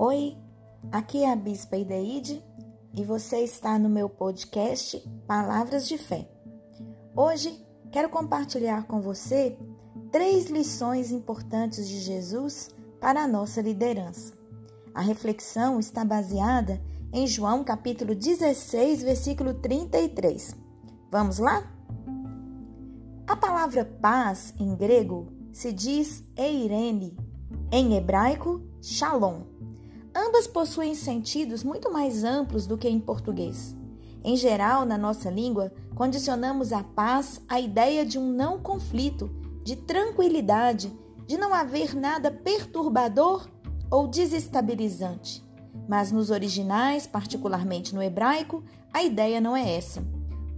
Oi, aqui é a Bispa Ideide e você está no meu podcast Palavras de Fé. Hoje quero compartilhar com você três lições importantes de Jesus para a nossa liderança. A reflexão está baseada em João capítulo 16, versículo 33. Vamos lá? A palavra paz em grego se diz eirene, em hebraico shalom. Ambas possuem sentidos muito mais amplos do que em português. Em geral, na nossa língua, condicionamos a paz à ideia de um não conflito, de tranquilidade, de não haver nada perturbador ou desestabilizante. Mas nos originais, particularmente no hebraico, a ideia não é essa.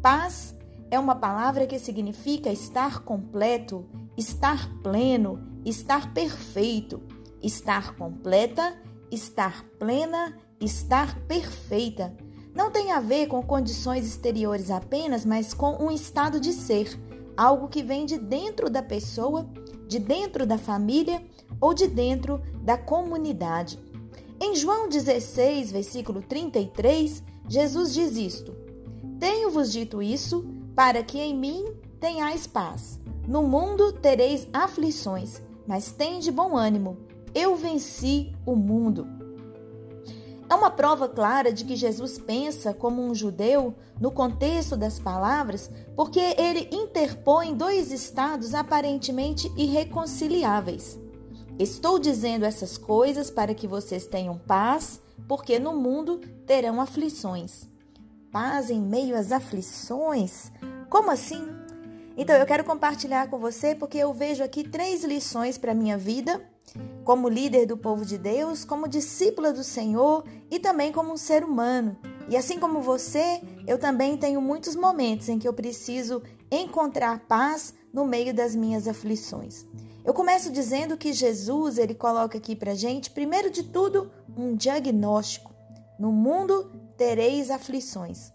Paz é uma palavra que significa estar completo, estar pleno, estar perfeito, estar completa, estar plena, estar perfeita. Não tem a ver com condições exteriores apenas, mas com um estado de ser, algo que vem de dentro da pessoa, de dentro da família ou de dentro da comunidade. Em João 16, versículo 33, Jesus diz isto: Tenho-vos dito isso para que em mim tenhais paz. No mundo tereis aflições, mas tende bom ânimo. Eu venci o mundo. É uma prova clara de que Jesus pensa como um judeu no contexto das palavras, porque ele interpõe dois estados aparentemente irreconciliáveis. Estou dizendo essas coisas para que vocês tenham paz, porque no mundo terão aflições. Paz em meio às aflições? Como assim? Então eu quero compartilhar com você porque eu vejo aqui três lições para minha vida, como líder do povo de Deus, como discípula do Senhor e também como um ser humano. E assim como você, eu também tenho muitos momentos em que eu preciso encontrar paz no meio das minhas aflições. Eu começo dizendo que Jesus, ele coloca aqui pra gente, primeiro de tudo, um diagnóstico. No mundo tereis aflições.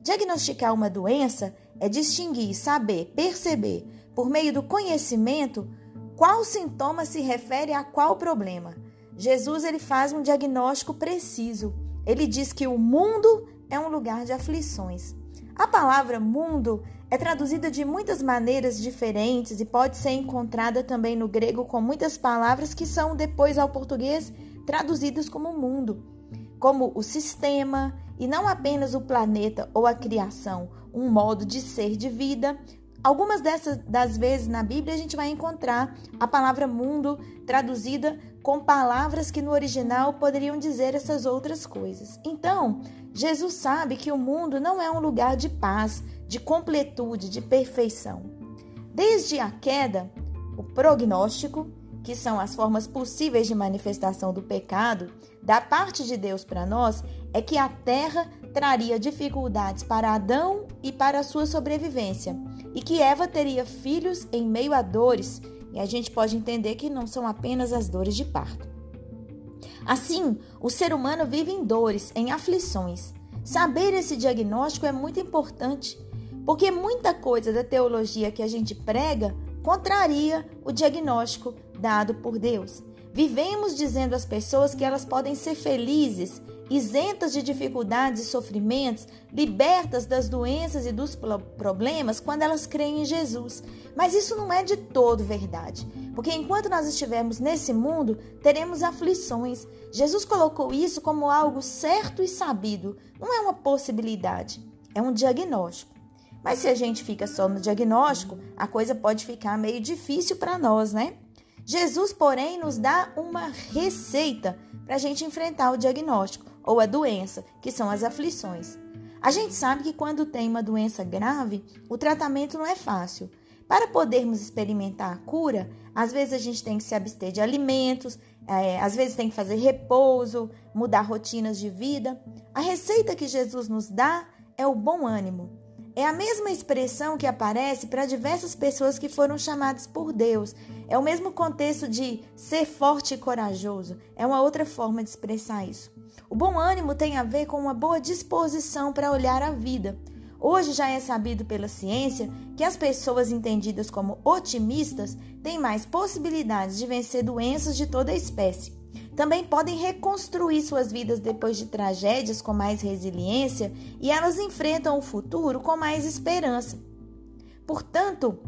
Diagnosticar uma doença é distinguir, saber, perceber, por meio do conhecimento, qual sintoma se refere a qual problema. Jesus ele faz um diagnóstico preciso. Ele diz que o mundo é um lugar de aflições. A palavra mundo é traduzida de muitas maneiras diferentes e pode ser encontrada também no grego com muitas palavras que são depois ao português traduzidas como mundo, como o sistema, e não apenas o planeta ou a criação, um modo de ser de vida. Algumas dessas das vezes na Bíblia a gente vai encontrar a palavra mundo traduzida com palavras que no original poderiam dizer essas outras coisas. Então, Jesus sabe que o mundo não é um lugar de paz, de completude, de perfeição. Desde a queda, o prognóstico, que são as formas possíveis de manifestação do pecado, da parte de Deus para nós, é que a terra traria dificuldades para Adão e para a sua sobrevivência, e que Eva teria filhos em meio a dores, e a gente pode entender que não são apenas as dores de parto. Assim, o ser humano vive em dores, em aflições. Saber esse diagnóstico é muito importante, porque muita coisa da teologia que a gente prega contraria o diagnóstico dado por Deus. Vivemos dizendo às pessoas que elas podem ser felizes, isentas de dificuldades e sofrimentos, libertas das doenças e dos problemas quando elas creem em Jesus. Mas isso não é de todo verdade, porque enquanto nós estivermos nesse mundo, teremos aflições. Jesus colocou isso como algo certo e sabido, não é uma possibilidade, é um diagnóstico. Mas se a gente fica só no diagnóstico, a coisa pode ficar meio difícil para nós, né? Jesus, porém, nos dá uma receita para a gente enfrentar o diagnóstico ou a doença, que são as aflições. A gente sabe que quando tem uma doença grave, o tratamento não é fácil. Para podermos experimentar a cura, às vezes a gente tem que se abster de alimentos, é, às vezes tem que fazer repouso, mudar rotinas de vida. A receita que Jesus nos dá é o bom ânimo. É a mesma expressão que aparece para diversas pessoas que foram chamadas por Deus. É o mesmo contexto de ser forte e corajoso. É uma outra forma de expressar isso. O bom ânimo tem a ver com uma boa disposição para olhar a vida. Hoje já é sabido pela ciência que as pessoas entendidas como otimistas têm mais possibilidades de vencer doenças de toda espécie. Também podem reconstruir suas vidas depois de tragédias com mais resiliência e elas enfrentam o futuro com mais esperança. Portanto,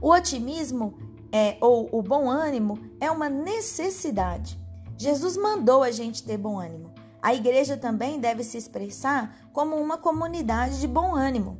o otimismo é, ou o bom ânimo é uma necessidade. Jesus mandou a gente ter bom ânimo. A igreja também deve se expressar como uma comunidade de bom ânimo.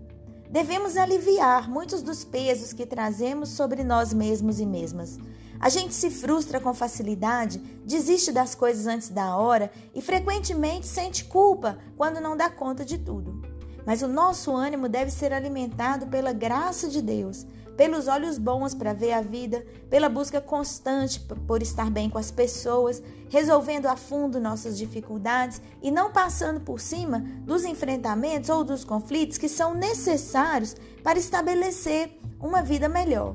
Devemos aliviar muitos dos pesos que trazemos sobre nós mesmos e mesmas. A gente se frustra com facilidade, desiste das coisas antes da hora e frequentemente sente culpa quando não dá conta de tudo. Mas o nosso ânimo deve ser alimentado pela graça de Deus, pelos olhos bons para ver a vida, pela busca constante por estar bem com as pessoas, resolvendo a fundo nossas dificuldades e não passando por cima dos enfrentamentos ou dos conflitos que são necessários para estabelecer uma vida melhor.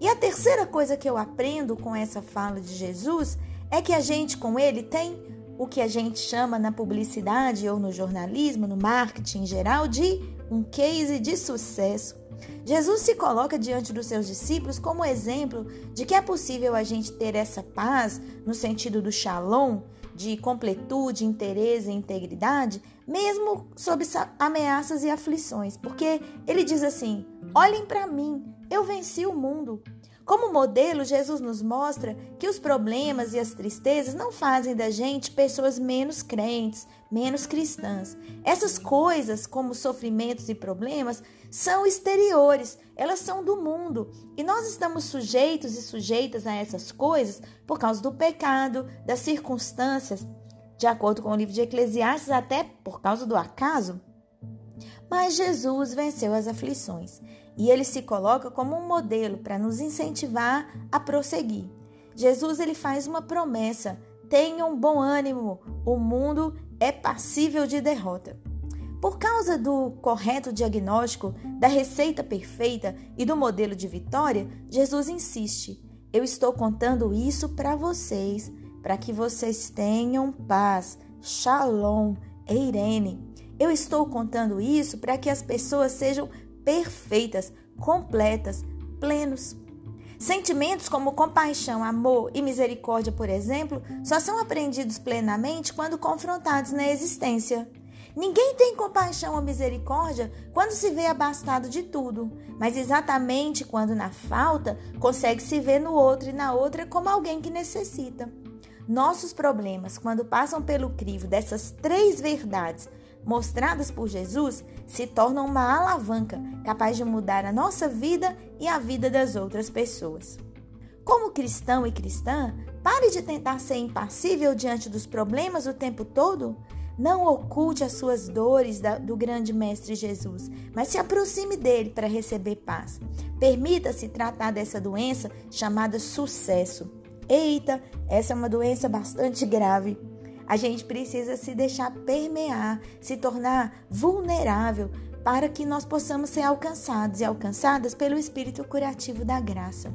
E a terceira coisa que eu aprendo com essa fala de Jesus é que a gente com ele tem o que a gente chama na publicidade ou no jornalismo, no marketing em geral, de um case de sucesso. Jesus se coloca diante dos seus discípulos como exemplo de que é possível a gente ter essa paz no sentido do shalom, de completude, interesse e integridade, mesmo sob ameaças e aflições, porque ele diz assim: olhem para mim, eu venci o mundo. Como modelo, Jesus nos mostra que os problemas e as tristezas não fazem da gente pessoas menos crentes, menos cristãs. Essas coisas, como sofrimentos e problemas, são exteriores, elas são do mundo. E nós estamos sujeitos e sujeitas a essas coisas por causa do pecado, das circunstâncias, de acordo com o livro de Eclesiastes, até por causa do acaso. Mas Jesus venceu as aflições e ele se coloca como um modelo para nos incentivar a prosseguir. Jesus ele faz uma promessa: tenham bom ânimo, o mundo é passível de derrota. Por causa do correto diagnóstico, da receita perfeita e do modelo de vitória, Jesus insiste: eu estou contando isso para vocês, para que vocês tenham paz, shalom, eirene. Eu estou contando isso para que as pessoas sejam perfeitas, completas, plenos. Sentimentos como compaixão, amor e misericórdia, por exemplo, só são aprendidos plenamente quando confrontados na existência. Ninguém tem compaixão ou misericórdia quando se vê abastado de tudo, mas exatamente quando na falta consegue se ver no outro e na outra como alguém que necessita. Nossos problemas, quando passam pelo crivo dessas três verdades, mostradas por Jesus se tornam uma alavanca capaz de mudar a nossa vida e a vida das outras pessoas. Como cristão e cristã, pare de tentar ser impassível diante dos problemas o tempo todo. Não oculte as suas dores do grande Mestre Jesus, mas se aproxime dele para receber paz. Permita-se tratar dessa doença chamada sucesso. Eita, essa é uma doença bastante grave a gente precisa se deixar permear, se tornar vulnerável para que nós possamos ser alcançados e alcançadas pelo Espírito curativo da graça.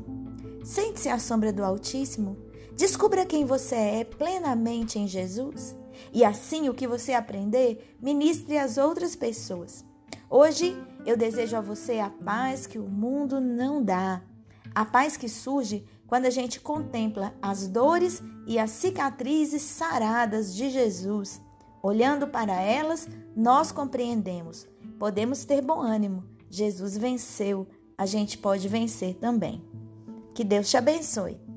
Sente-se à sombra do Altíssimo. Descubra quem você é plenamente em Jesus. E assim, o que você aprender, ministre às outras pessoas. Hoje, eu desejo a você a paz que o mundo não dá. A paz que surge quando a gente contempla as dores e as cicatrizes saradas de Jesus. Olhando para elas, nós compreendemos. Podemos ter bom ânimo. Jesus venceu, a gente pode vencer também. Que Deus te abençoe.